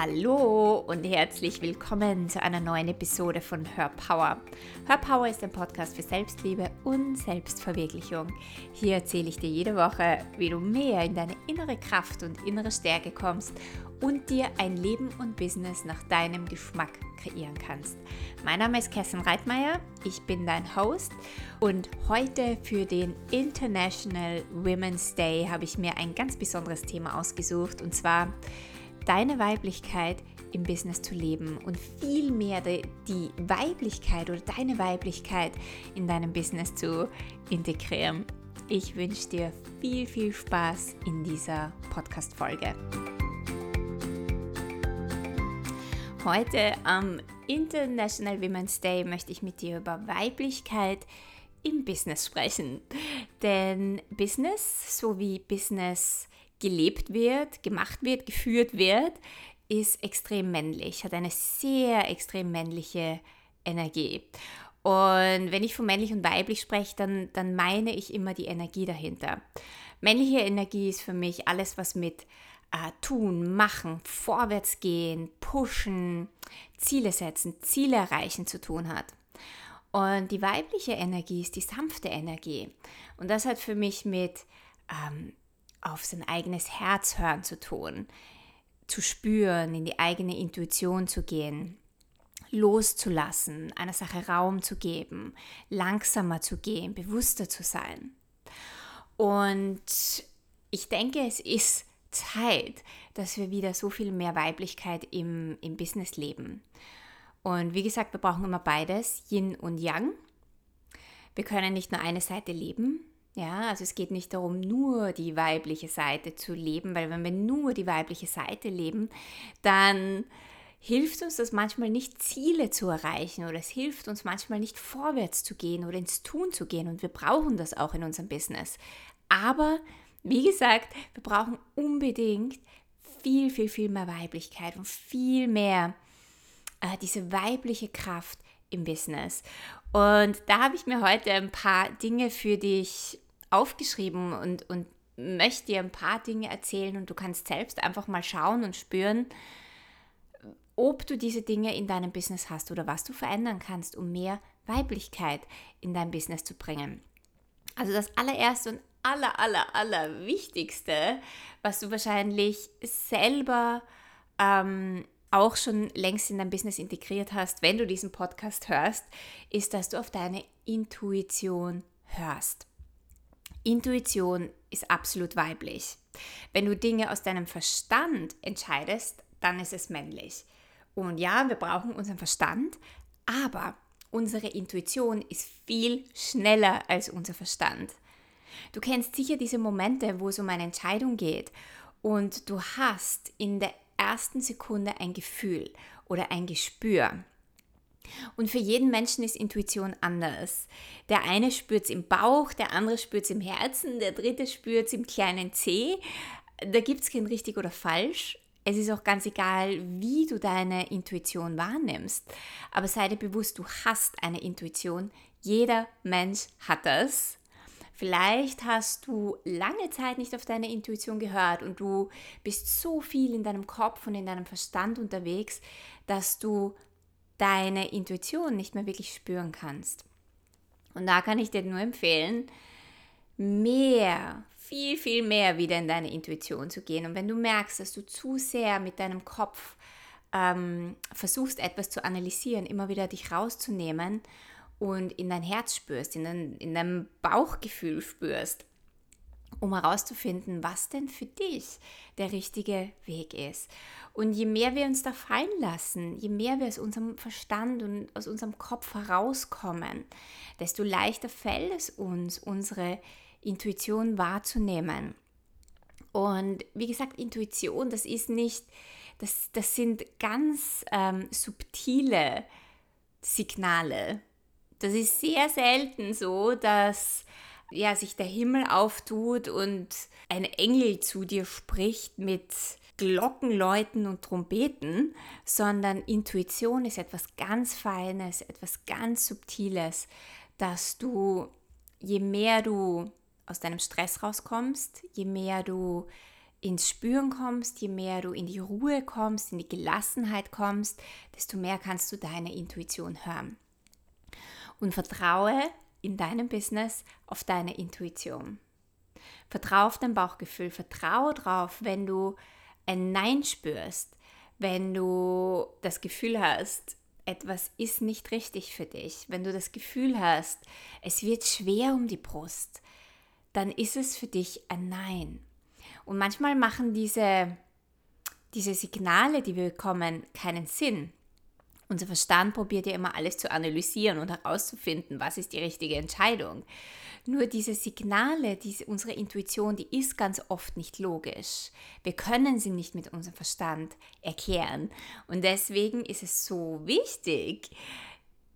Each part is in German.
Hallo und herzlich willkommen zu einer neuen Episode von Her Power. Her Power ist ein Podcast für Selbstliebe und Selbstverwirklichung. Hier erzähle ich dir jede Woche, wie du mehr in deine innere Kraft und innere Stärke kommst und dir ein Leben und Business nach deinem Geschmack kreieren kannst. Mein Name ist Kerstin Reitmeier, ich bin dein Host und heute für den International Women's Day habe ich mir ein ganz besonderes Thema ausgesucht und zwar deine Weiblichkeit im Business zu leben und viel mehr die Weiblichkeit oder deine Weiblichkeit in deinem Business zu integrieren. Ich wünsche dir viel, viel Spaß in dieser Podcast-Folge. Heute am International Women's Day möchte ich mit dir über Weiblichkeit im Business sprechen. Denn Business sowie Business gelebt wird, gemacht wird, geführt wird, ist extrem männlich, hat eine sehr extrem männliche Energie. Und wenn ich von männlich und weiblich spreche, dann, dann meine ich immer die Energie dahinter. Männliche Energie ist für mich alles, was mit äh, tun, machen, vorwärts gehen, pushen, Ziele setzen, Ziele erreichen zu tun hat. Und die weibliche Energie ist die sanfte Energie. Und das hat für mich mit ähm, auf sein eigenes Herz hören zu tun, zu spüren, in die eigene Intuition zu gehen, loszulassen, einer Sache Raum zu geben, langsamer zu gehen, bewusster zu sein. Und ich denke, es ist Zeit, dass wir wieder so viel mehr Weiblichkeit im, im Business leben. Und wie gesagt, wir brauchen immer beides, Yin und Yang. Wir können nicht nur eine Seite leben, ja, also es geht nicht darum, nur die weibliche Seite zu leben, weil wenn wir nur die weibliche Seite leben, dann hilft uns das manchmal nicht, Ziele zu erreichen oder es hilft uns manchmal nicht, vorwärts zu gehen oder ins Tun zu gehen und wir brauchen das auch in unserem Business. Aber wie gesagt, wir brauchen unbedingt viel, viel, viel mehr Weiblichkeit und viel mehr äh, diese weibliche Kraft im Business. Und da habe ich mir heute ein paar Dinge für dich aufgeschrieben und, und möchte dir ein paar Dinge erzählen und du kannst selbst einfach mal schauen und spüren, ob du diese Dinge in deinem Business hast oder was du verändern kannst, um mehr Weiblichkeit in dein Business zu bringen. Also das allererste und aller, aller, aller Wichtigste, was du wahrscheinlich selber ähm, auch schon längst in dein Business integriert hast, wenn du diesen Podcast hörst, ist, dass du auf deine Intuition hörst. Intuition ist absolut weiblich. Wenn du Dinge aus deinem Verstand entscheidest, dann ist es männlich. Und ja, wir brauchen unseren Verstand, aber unsere Intuition ist viel schneller als unser Verstand. Du kennst sicher diese Momente, wo es um eine Entscheidung geht und du hast in der ersten Sekunde ein Gefühl oder ein Gespür. Und für jeden Menschen ist Intuition anders. Der eine spürt es im Bauch, der andere spürt es im Herzen, der dritte spürt es im kleinen Zeh. Da gibt es kein richtig oder falsch. Es ist auch ganz egal, wie du deine Intuition wahrnimmst. Aber sei dir bewusst, du hast eine Intuition. Jeder Mensch hat das. Vielleicht hast du lange Zeit nicht auf deine Intuition gehört und du bist so viel in deinem Kopf und in deinem Verstand unterwegs, dass du deine Intuition nicht mehr wirklich spüren kannst. Und da kann ich dir nur empfehlen, mehr, viel, viel mehr wieder in deine Intuition zu gehen. Und wenn du merkst, dass du zu sehr mit deinem Kopf ähm, versuchst, etwas zu analysieren, immer wieder dich rauszunehmen und in dein Herz spürst, in dein, in dein Bauchgefühl spürst, um herauszufinden, was denn für dich der richtige Weg ist. Und je mehr wir uns da fallen lassen, je mehr wir aus unserem Verstand und aus unserem Kopf herauskommen, desto leichter fällt es uns, unsere Intuition wahrzunehmen. Und wie gesagt, Intuition, das ist nicht, das, das sind ganz ähm, subtile Signale. Das ist sehr selten so, dass ja, sich der Himmel auftut und ein Engel zu dir spricht mit Glockenläuten und Trompeten, sondern Intuition ist etwas ganz Feines, etwas ganz Subtiles, dass du, je mehr du aus deinem Stress rauskommst, je mehr du ins Spüren kommst, je mehr du in die Ruhe kommst, in die Gelassenheit kommst, desto mehr kannst du deine Intuition hören. Und vertraue in deinem Business auf deine Intuition. Vertraue auf dein Bauchgefühl, vertraue darauf, wenn du ein Nein spürst, wenn du das Gefühl hast, etwas ist nicht richtig für dich, wenn du das Gefühl hast, es wird schwer um die Brust, dann ist es für dich ein Nein. Und manchmal machen diese, diese Signale, die wir bekommen, keinen Sinn. Unser Verstand probiert ja immer alles zu analysieren und herauszufinden, was ist die richtige Entscheidung. Nur diese Signale, diese, unsere Intuition, die ist ganz oft nicht logisch. Wir können sie nicht mit unserem Verstand erklären. Und deswegen ist es so wichtig,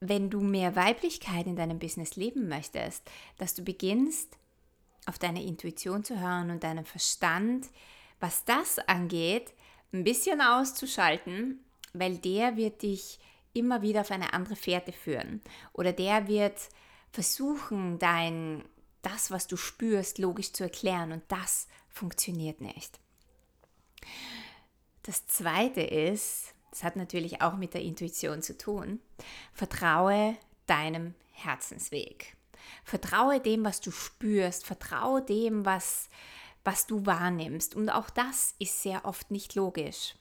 wenn du mehr Weiblichkeit in deinem Business leben möchtest, dass du beginnst, auf deine Intuition zu hören und deinen Verstand, was das angeht, ein bisschen auszuschalten, weil der wird dich immer wieder auf eine andere Fährte führen oder der wird versuchen, dein, das, was du spürst, logisch zu erklären und das funktioniert nicht. Das zweite ist, das hat natürlich auch mit der Intuition zu tun, vertraue deinem Herzensweg. Vertraue dem, was du spürst, vertraue dem, was, was du wahrnimmst. Und auch das ist sehr oft nicht logisch.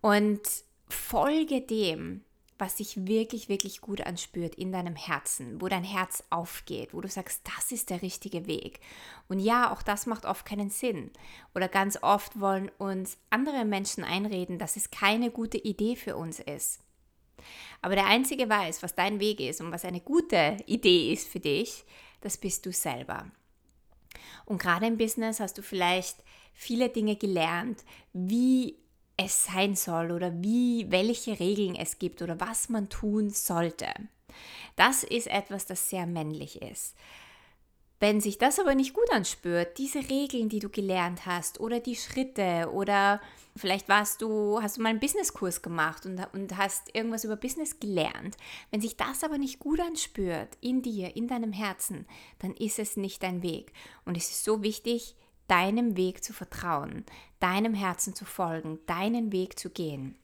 Und folge dem, was sich wirklich, wirklich gut anspürt in deinem Herzen, wo dein Herz aufgeht, wo du sagst, das ist der richtige Weg. Und ja, auch das macht oft keinen Sinn. Oder ganz oft wollen uns andere Menschen einreden, dass es keine gute Idee für uns ist. Aber der Einzige weiß, was dein Weg ist und was eine gute Idee ist für dich, das bist du selber. Und gerade im Business hast du vielleicht viele Dinge gelernt, wie es sein soll oder wie, welche Regeln es gibt oder was man tun sollte. Das ist etwas, das sehr männlich ist. Wenn sich das aber nicht gut anspürt, diese Regeln, die du gelernt hast oder die Schritte oder vielleicht warst du, hast du mal einen Businesskurs gemacht und, und hast irgendwas über Business gelernt. Wenn sich das aber nicht gut anspürt in dir, in deinem Herzen, dann ist es nicht dein Weg. Und es ist so wichtig, deinem Weg zu vertrauen, deinem Herzen zu folgen, deinen Weg zu gehen.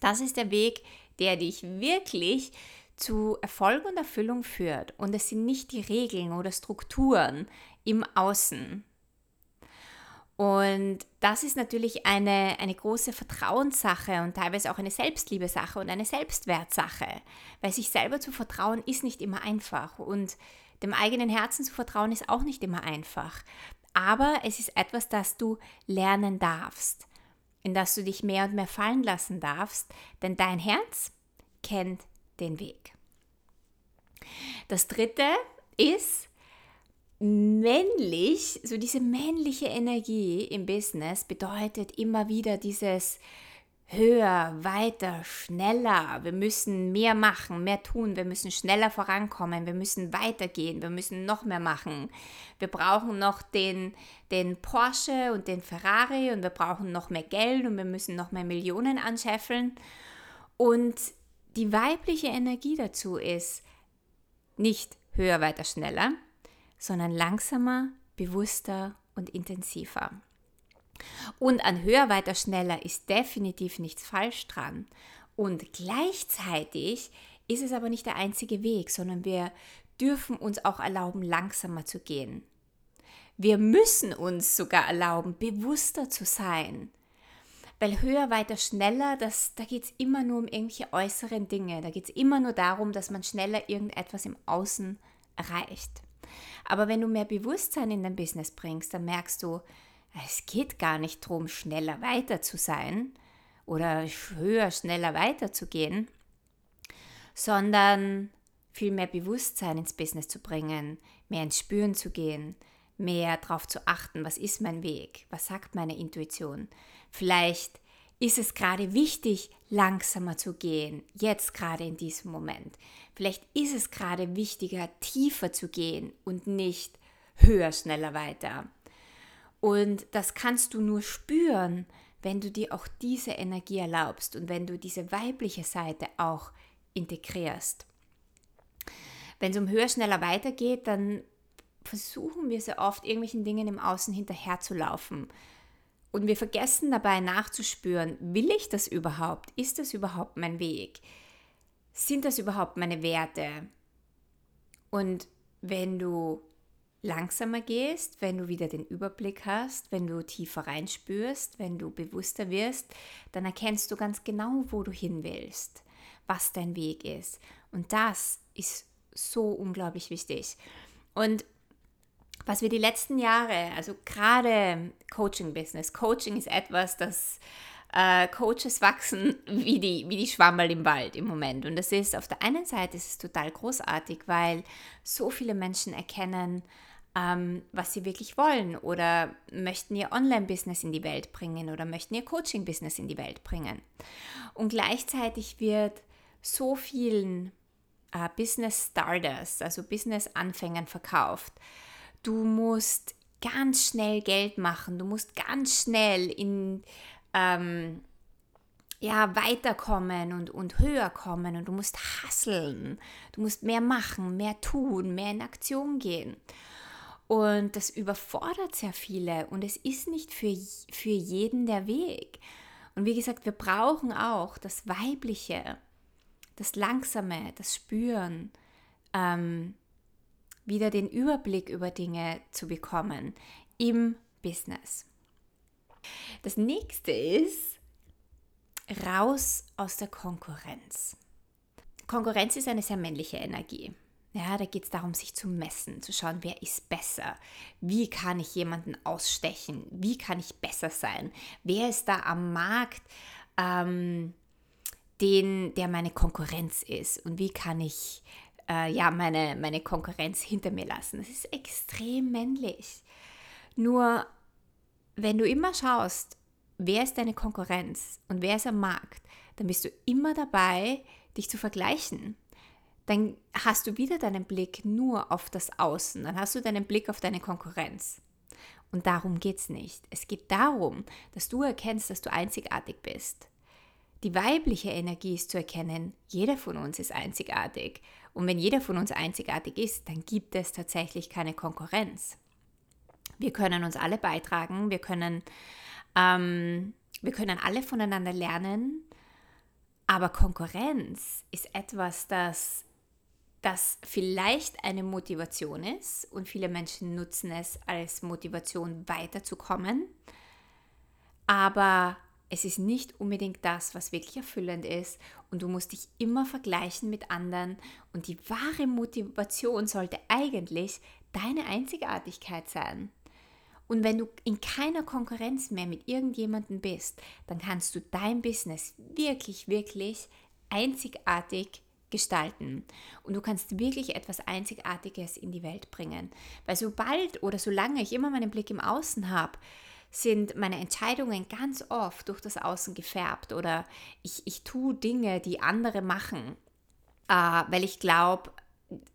Das ist der Weg, der dich wirklich zu Erfolg und Erfüllung führt. Und es sind nicht die Regeln oder Strukturen im Außen. Und das ist natürlich eine, eine große Vertrauenssache und teilweise auch eine Selbstliebesache und eine Selbstwertsache. Weil sich selber zu vertrauen ist nicht immer einfach. Und dem eigenen Herzen zu vertrauen ist auch nicht immer einfach aber es ist etwas, das du lernen darfst, in das du dich mehr und mehr fallen lassen darfst, denn dein Herz kennt den Weg. Das dritte ist männlich, so diese männliche Energie im Business bedeutet immer wieder dieses höher, weiter, schneller. Wir müssen mehr machen, mehr tun. Wir müssen schneller vorankommen. Wir müssen weitergehen. Wir müssen noch mehr machen. Wir brauchen noch den, den Porsche und den Ferrari und wir brauchen noch mehr Geld und wir müssen noch mehr Millionen anscheffeln. Und die weibliche Energie dazu ist nicht höher, weiter, schneller, sondern langsamer, bewusster und intensiver. Und an höher, weiter, schneller ist definitiv nichts falsch dran. Und gleichzeitig ist es aber nicht der einzige Weg, sondern wir dürfen uns auch erlauben, langsamer zu gehen. Wir müssen uns sogar erlauben, bewusster zu sein. Weil höher, weiter, schneller, das, da geht es immer nur um irgendwelche äußeren Dinge. Da geht es immer nur darum, dass man schneller irgendetwas im Außen erreicht. Aber wenn du mehr Bewusstsein in dein Business bringst, dann merkst du, es geht gar nicht darum, schneller weiter zu sein oder höher, schneller weiterzugehen, sondern viel mehr Bewusstsein ins Business zu bringen, mehr ins Spüren zu gehen, mehr darauf zu achten, was ist mein Weg, was sagt meine Intuition. Vielleicht ist es gerade wichtig, langsamer zu gehen, jetzt gerade in diesem Moment. Vielleicht ist es gerade wichtiger, tiefer zu gehen und nicht höher, schneller weiter. Und das kannst du nur spüren, wenn du dir auch diese Energie erlaubst und wenn du diese weibliche Seite auch integrierst. Wenn es um höher, schneller weitergeht, dann versuchen wir sehr oft irgendwelchen Dingen im Außen hinterherzulaufen Und wir vergessen dabei nachzuspüren, will ich das überhaupt? Ist das überhaupt mein Weg? Sind das überhaupt meine Werte? Und wenn du langsamer gehst, wenn du wieder den Überblick hast, wenn du tiefer reinspürst, wenn du bewusster wirst, dann erkennst du ganz genau, wo du hin willst, was dein Weg ist. Und das ist so unglaublich wichtig. Und was wir die letzten Jahre, also gerade Coaching-Business, Coaching ist etwas, das äh, Coaches wachsen wie die, wie die Schwammerl im Wald im Moment. Und das ist auf der einen Seite ist es total großartig, weil so viele Menschen erkennen, ähm, was sie wirklich wollen oder möchten ihr Online-Business in die Welt bringen oder möchten ihr Coaching-Business in die Welt bringen. Und gleichzeitig wird so vielen äh, Business Starters, also Business-Anfängern verkauft. Du musst ganz schnell Geld machen, du musst ganz schnell in ähm, ja, weiterkommen und, und höher kommen und du musst hasseln, du musst mehr machen, mehr tun, mehr in Aktion gehen. Und das überfordert sehr viele und es ist nicht für, für jeden der Weg. Und wie gesagt, wir brauchen auch das Weibliche, das Langsame, das Spüren, ähm, wieder den Überblick über Dinge zu bekommen im Business. Das nächste ist raus aus der Konkurrenz. Konkurrenz ist eine sehr männliche Energie. Ja, da geht es darum, sich zu messen, zu schauen, wer ist besser, wie kann ich jemanden ausstechen, wie kann ich besser sein, wer ist da am Markt, ähm, den, der meine Konkurrenz ist? Und wie kann ich äh, ja, meine, meine Konkurrenz hinter mir lassen. Das ist extrem männlich. Nur wenn du immer schaust, wer ist deine Konkurrenz und wer ist am Markt, dann bist du immer dabei, dich zu vergleichen dann hast du wieder deinen Blick nur auf das Außen, dann hast du deinen Blick auf deine Konkurrenz. Und darum geht es nicht. Es geht darum, dass du erkennst, dass du einzigartig bist. Die weibliche Energie ist zu erkennen, jeder von uns ist einzigartig. Und wenn jeder von uns einzigartig ist, dann gibt es tatsächlich keine Konkurrenz. Wir können uns alle beitragen, wir können, ähm, wir können alle voneinander lernen, aber Konkurrenz ist etwas, das das vielleicht eine Motivation ist und viele Menschen nutzen es als Motivation weiterzukommen, aber es ist nicht unbedingt das, was wirklich erfüllend ist. Und du musst dich immer vergleichen mit anderen. Und die wahre Motivation sollte eigentlich deine Einzigartigkeit sein. Und wenn du in keiner Konkurrenz mehr mit irgendjemandem bist, dann kannst du dein Business wirklich, wirklich einzigartig gestalten. Und du kannst wirklich etwas Einzigartiges in die Welt bringen. Weil sobald oder solange ich immer meinen Blick im Außen habe, sind meine Entscheidungen ganz oft durch das Außen gefärbt oder ich, ich tue Dinge, die andere machen, äh, weil ich glaube,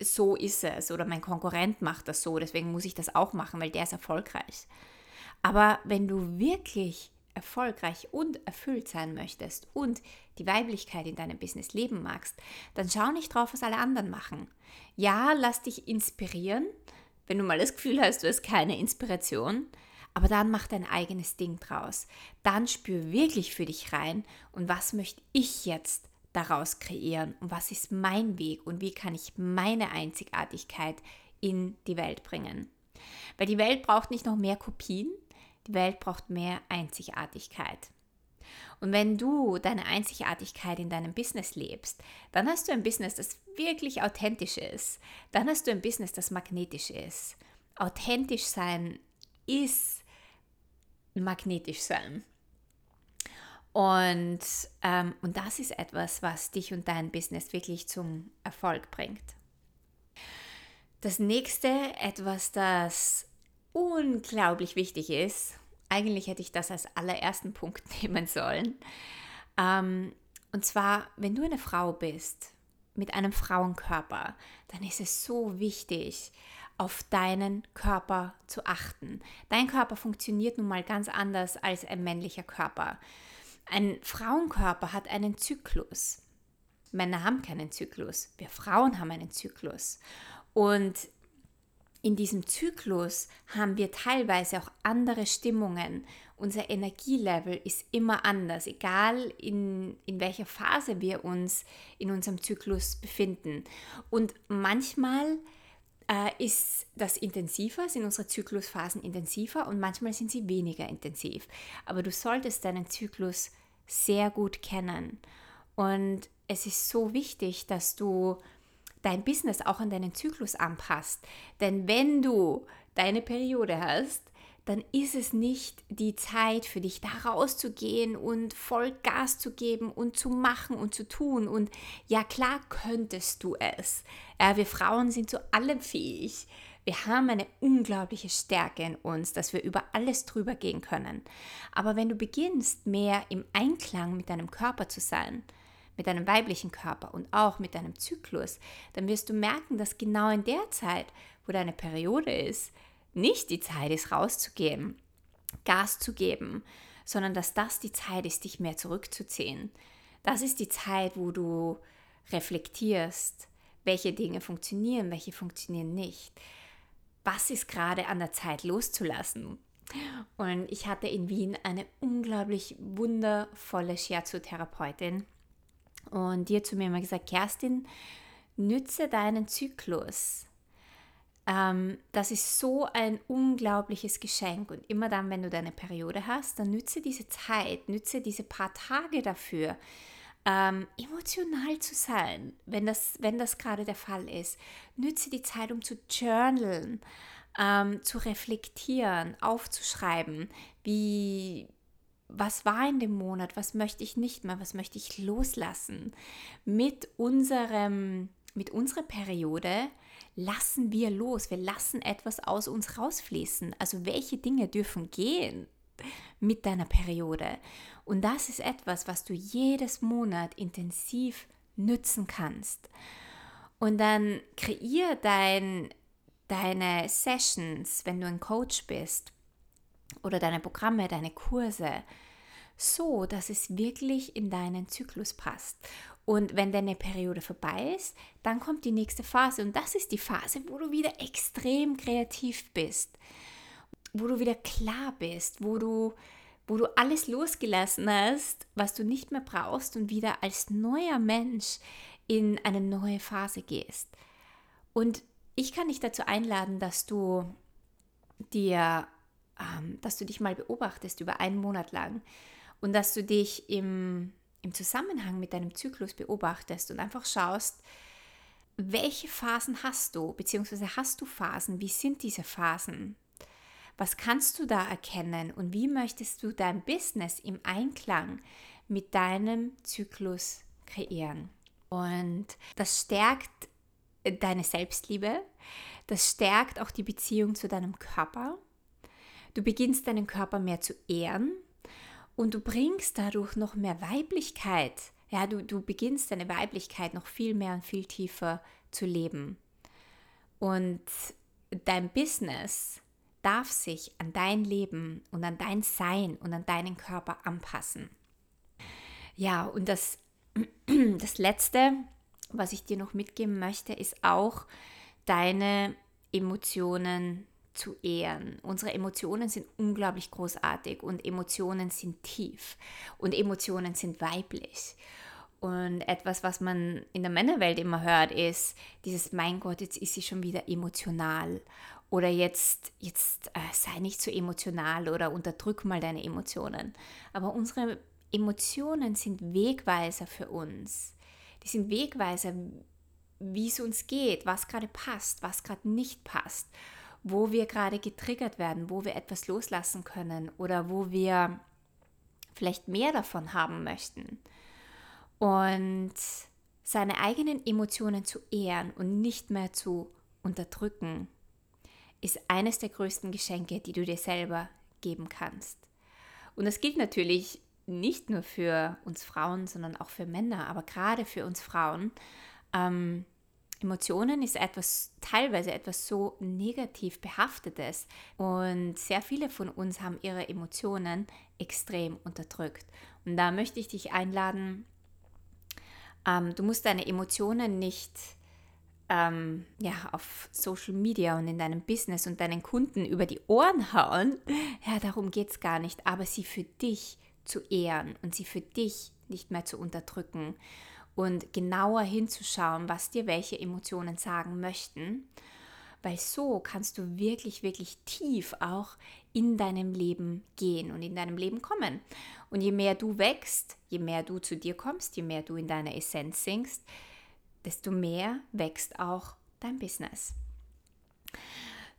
so ist es oder mein Konkurrent macht das so, deswegen muss ich das auch machen, weil der ist erfolgreich. Aber wenn du wirklich erfolgreich und erfüllt sein möchtest und die Weiblichkeit in deinem Business leben magst, dann schau nicht drauf, was alle anderen machen. Ja, lass dich inspirieren, wenn du mal das Gefühl hast, du hast keine Inspiration, aber dann mach dein eigenes Ding draus. Dann spür wirklich für dich rein und was möchte ich jetzt daraus kreieren und was ist mein Weg und wie kann ich meine Einzigartigkeit in die Welt bringen. Weil die Welt braucht nicht noch mehr Kopien, die Welt braucht mehr Einzigartigkeit. Und wenn du deine Einzigartigkeit in deinem Business lebst, dann hast du ein Business, das wirklich authentisch ist. Dann hast du ein Business, das magnetisch ist. Authentisch sein ist magnetisch sein. Und, ähm, und das ist etwas, was dich und dein Business wirklich zum Erfolg bringt. Das nächste, etwas, das unglaublich wichtig ist, eigentlich hätte ich das als allerersten Punkt nehmen sollen, ähm, und zwar, wenn du eine Frau bist mit einem Frauenkörper, dann ist es so wichtig, auf deinen Körper zu achten. Dein Körper funktioniert nun mal ganz anders als ein männlicher Körper. Ein Frauenkörper hat einen Zyklus. Männer haben keinen Zyklus. Wir Frauen haben einen Zyklus. Und in diesem Zyklus haben wir teilweise auch andere Stimmungen unser Energielevel ist immer anders, egal in, in welcher Phase wir uns in unserem Zyklus befinden. Und manchmal äh, ist das intensiver, sind unsere Zyklusphasen intensiver und manchmal sind sie weniger intensiv. Aber du solltest deinen Zyklus sehr gut kennen. Und es ist so wichtig, dass du dein Business auch an deinen Zyklus anpasst. Denn wenn du deine Periode hast, dann ist es nicht die Zeit für dich, da rauszugehen und voll Gas zu geben und zu machen und zu tun. Und ja, klar könntest du es. Ja, wir Frauen sind zu allem fähig. Wir haben eine unglaubliche Stärke in uns, dass wir über alles drüber gehen können. Aber wenn du beginnst, mehr im Einklang mit deinem Körper zu sein, mit deinem weiblichen Körper und auch mit deinem Zyklus, dann wirst du merken, dass genau in der Zeit, wo deine Periode ist, nicht die Zeit ist, rauszugehen, Gas zu geben, sondern dass das die Zeit ist, dich mehr zurückzuziehen. Das ist die Zeit, wo du reflektierst, welche Dinge funktionieren, welche funktionieren nicht. Was ist gerade an der Zeit loszulassen? Und ich hatte in Wien eine unglaublich wundervolle Shiatsu-Therapeutin. Und die hat zu mir immer gesagt, Kerstin, nütze deinen Zyklus ähm, das ist so ein unglaubliches Geschenk. Und immer dann, wenn du deine Periode hast, dann nütze diese Zeit, nütze diese paar Tage dafür, ähm, emotional zu sein, wenn das, wenn das gerade der Fall ist. Nütze die Zeit, um zu journalen, ähm, zu reflektieren, aufzuschreiben, wie, was war in dem Monat, was möchte ich nicht mehr, was möchte ich loslassen. Mit unserem, mit unserer Periode lassen wir los, wir lassen etwas aus uns rausfließen. Also welche Dinge dürfen gehen mit deiner Periode? Und das ist etwas, was du jedes Monat intensiv nützen kannst. Und dann kreier dein, deine Sessions, wenn du ein Coach bist, oder deine Programme, deine Kurse, so dass es wirklich in deinen Zyklus passt. Und wenn deine Periode vorbei ist, dann kommt die nächste Phase. Und das ist die Phase, wo du wieder extrem kreativ bist, wo du wieder klar bist, wo du, wo du alles losgelassen hast, was du nicht mehr brauchst und wieder als neuer Mensch in eine neue Phase gehst. Und ich kann dich dazu einladen, dass du dir, dass du dich mal beobachtest über einen Monat lang und dass du dich im im Zusammenhang mit deinem Zyklus beobachtest und einfach schaust, welche Phasen hast du, beziehungsweise hast du Phasen, wie sind diese Phasen? Was kannst du da erkennen und wie möchtest du dein Business im Einklang mit deinem Zyklus kreieren? Und das stärkt deine Selbstliebe, das stärkt auch die Beziehung zu deinem Körper. Du beginnst deinen Körper mehr zu ehren, und du bringst dadurch noch mehr Weiblichkeit. Ja, du, du beginnst deine Weiblichkeit noch viel mehr und viel tiefer zu leben. Und dein Business darf sich an dein Leben und an dein Sein und an deinen Körper anpassen. Ja, und das, das Letzte, was ich dir noch mitgeben möchte, ist auch deine Emotionen zu ehren. Unsere Emotionen sind unglaublich großartig und Emotionen sind tief und Emotionen sind weiblich. Und etwas, was man in der Männerwelt immer hört, ist dieses, mein Gott, jetzt ist sie schon wieder emotional. Oder jetzt, jetzt äh, sei nicht so emotional oder unterdrück mal deine Emotionen. Aber unsere Emotionen sind Wegweiser für uns. Die sind Wegweiser, wie es uns geht, was gerade passt, was gerade nicht passt wo wir gerade getriggert werden, wo wir etwas loslassen können oder wo wir vielleicht mehr davon haben möchten. Und seine eigenen Emotionen zu ehren und nicht mehr zu unterdrücken, ist eines der größten Geschenke, die du dir selber geben kannst. Und das gilt natürlich nicht nur für uns Frauen, sondern auch für Männer, aber gerade für uns Frauen. Ähm, Emotionen ist etwas, teilweise etwas so negativ behaftetes und sehr viele von uns haben ihre Emotionen extrem unterdrückt. Und da möchte ich dich einladen, ähm, du musst deine Emotionen nicht ähm, ja, auf Social Media und in deinem Business und deinen Kunden über die Ohren hauen. Ja, darum geht es gar nicht. Aber sie für dich zu ehren und sie für dich nicht mehr zu unterdrücken und genauer hinzuschauen, was dir welche Emotionen sagen möchten. Weil so kannst du wirklich, wirklich tief auch in deinem Leben gehen und in deinem Leben kommen. Und je mehr du wächst, je mehr du zu dir kommst, je mehr du in deiner Essenz sinkst, desto mehr wächst auch dein Business.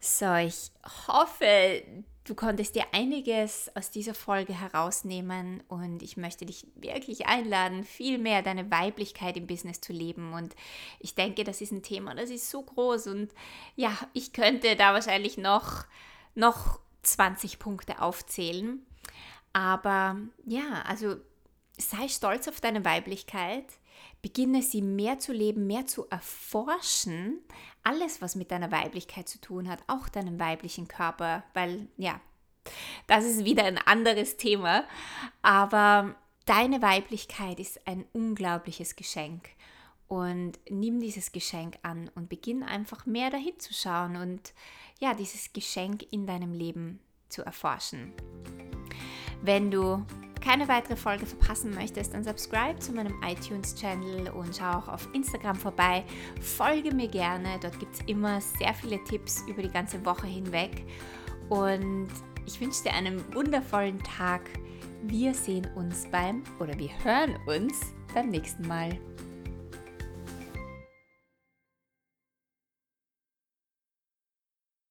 So, ich hoffe, du konntest dir einiges aus dieser Folge herausnehmen und ich möchte dich wirklich einladen, viel mehr deine Weiblichkeit im Business zu leben. Und ich denke, das ist ein Thema, das ist so groß und ja, ich könnte da wahrscheinlich noch, noch 20 Punkte aufzählen. Aber ja, also sei stolz auf deine Weiblichkeit Beginne sie mehr zu leben, mehr zu erforschen. Alles, was mit deiner Weiblichkeit zu tun hat, auch deinem weiblichen Körper, weil ja, das ist wieder ein anderes Thema. Aber deine Weiblichkeit ist ein unglaubliches Geschenk. Und nimm dieses Geschenk an und beginn einfach mehr dahin zu schauen und ja, dieses Geschenk in deinem Leben zu erforschen. Wenn du keine weitere Folge verpassen möchtest, dann subscribe zu meinem iTunes-Channel und schau auch auf Instagram vorbei. Folge mir gerne, dort gibt es immer sehr viele Tipps über die ganze Woche hinweg. Und ich wünsche dir einen wundervollen Tag. Wir sehen uns beim oder wir hören uns beim nächsten Mal.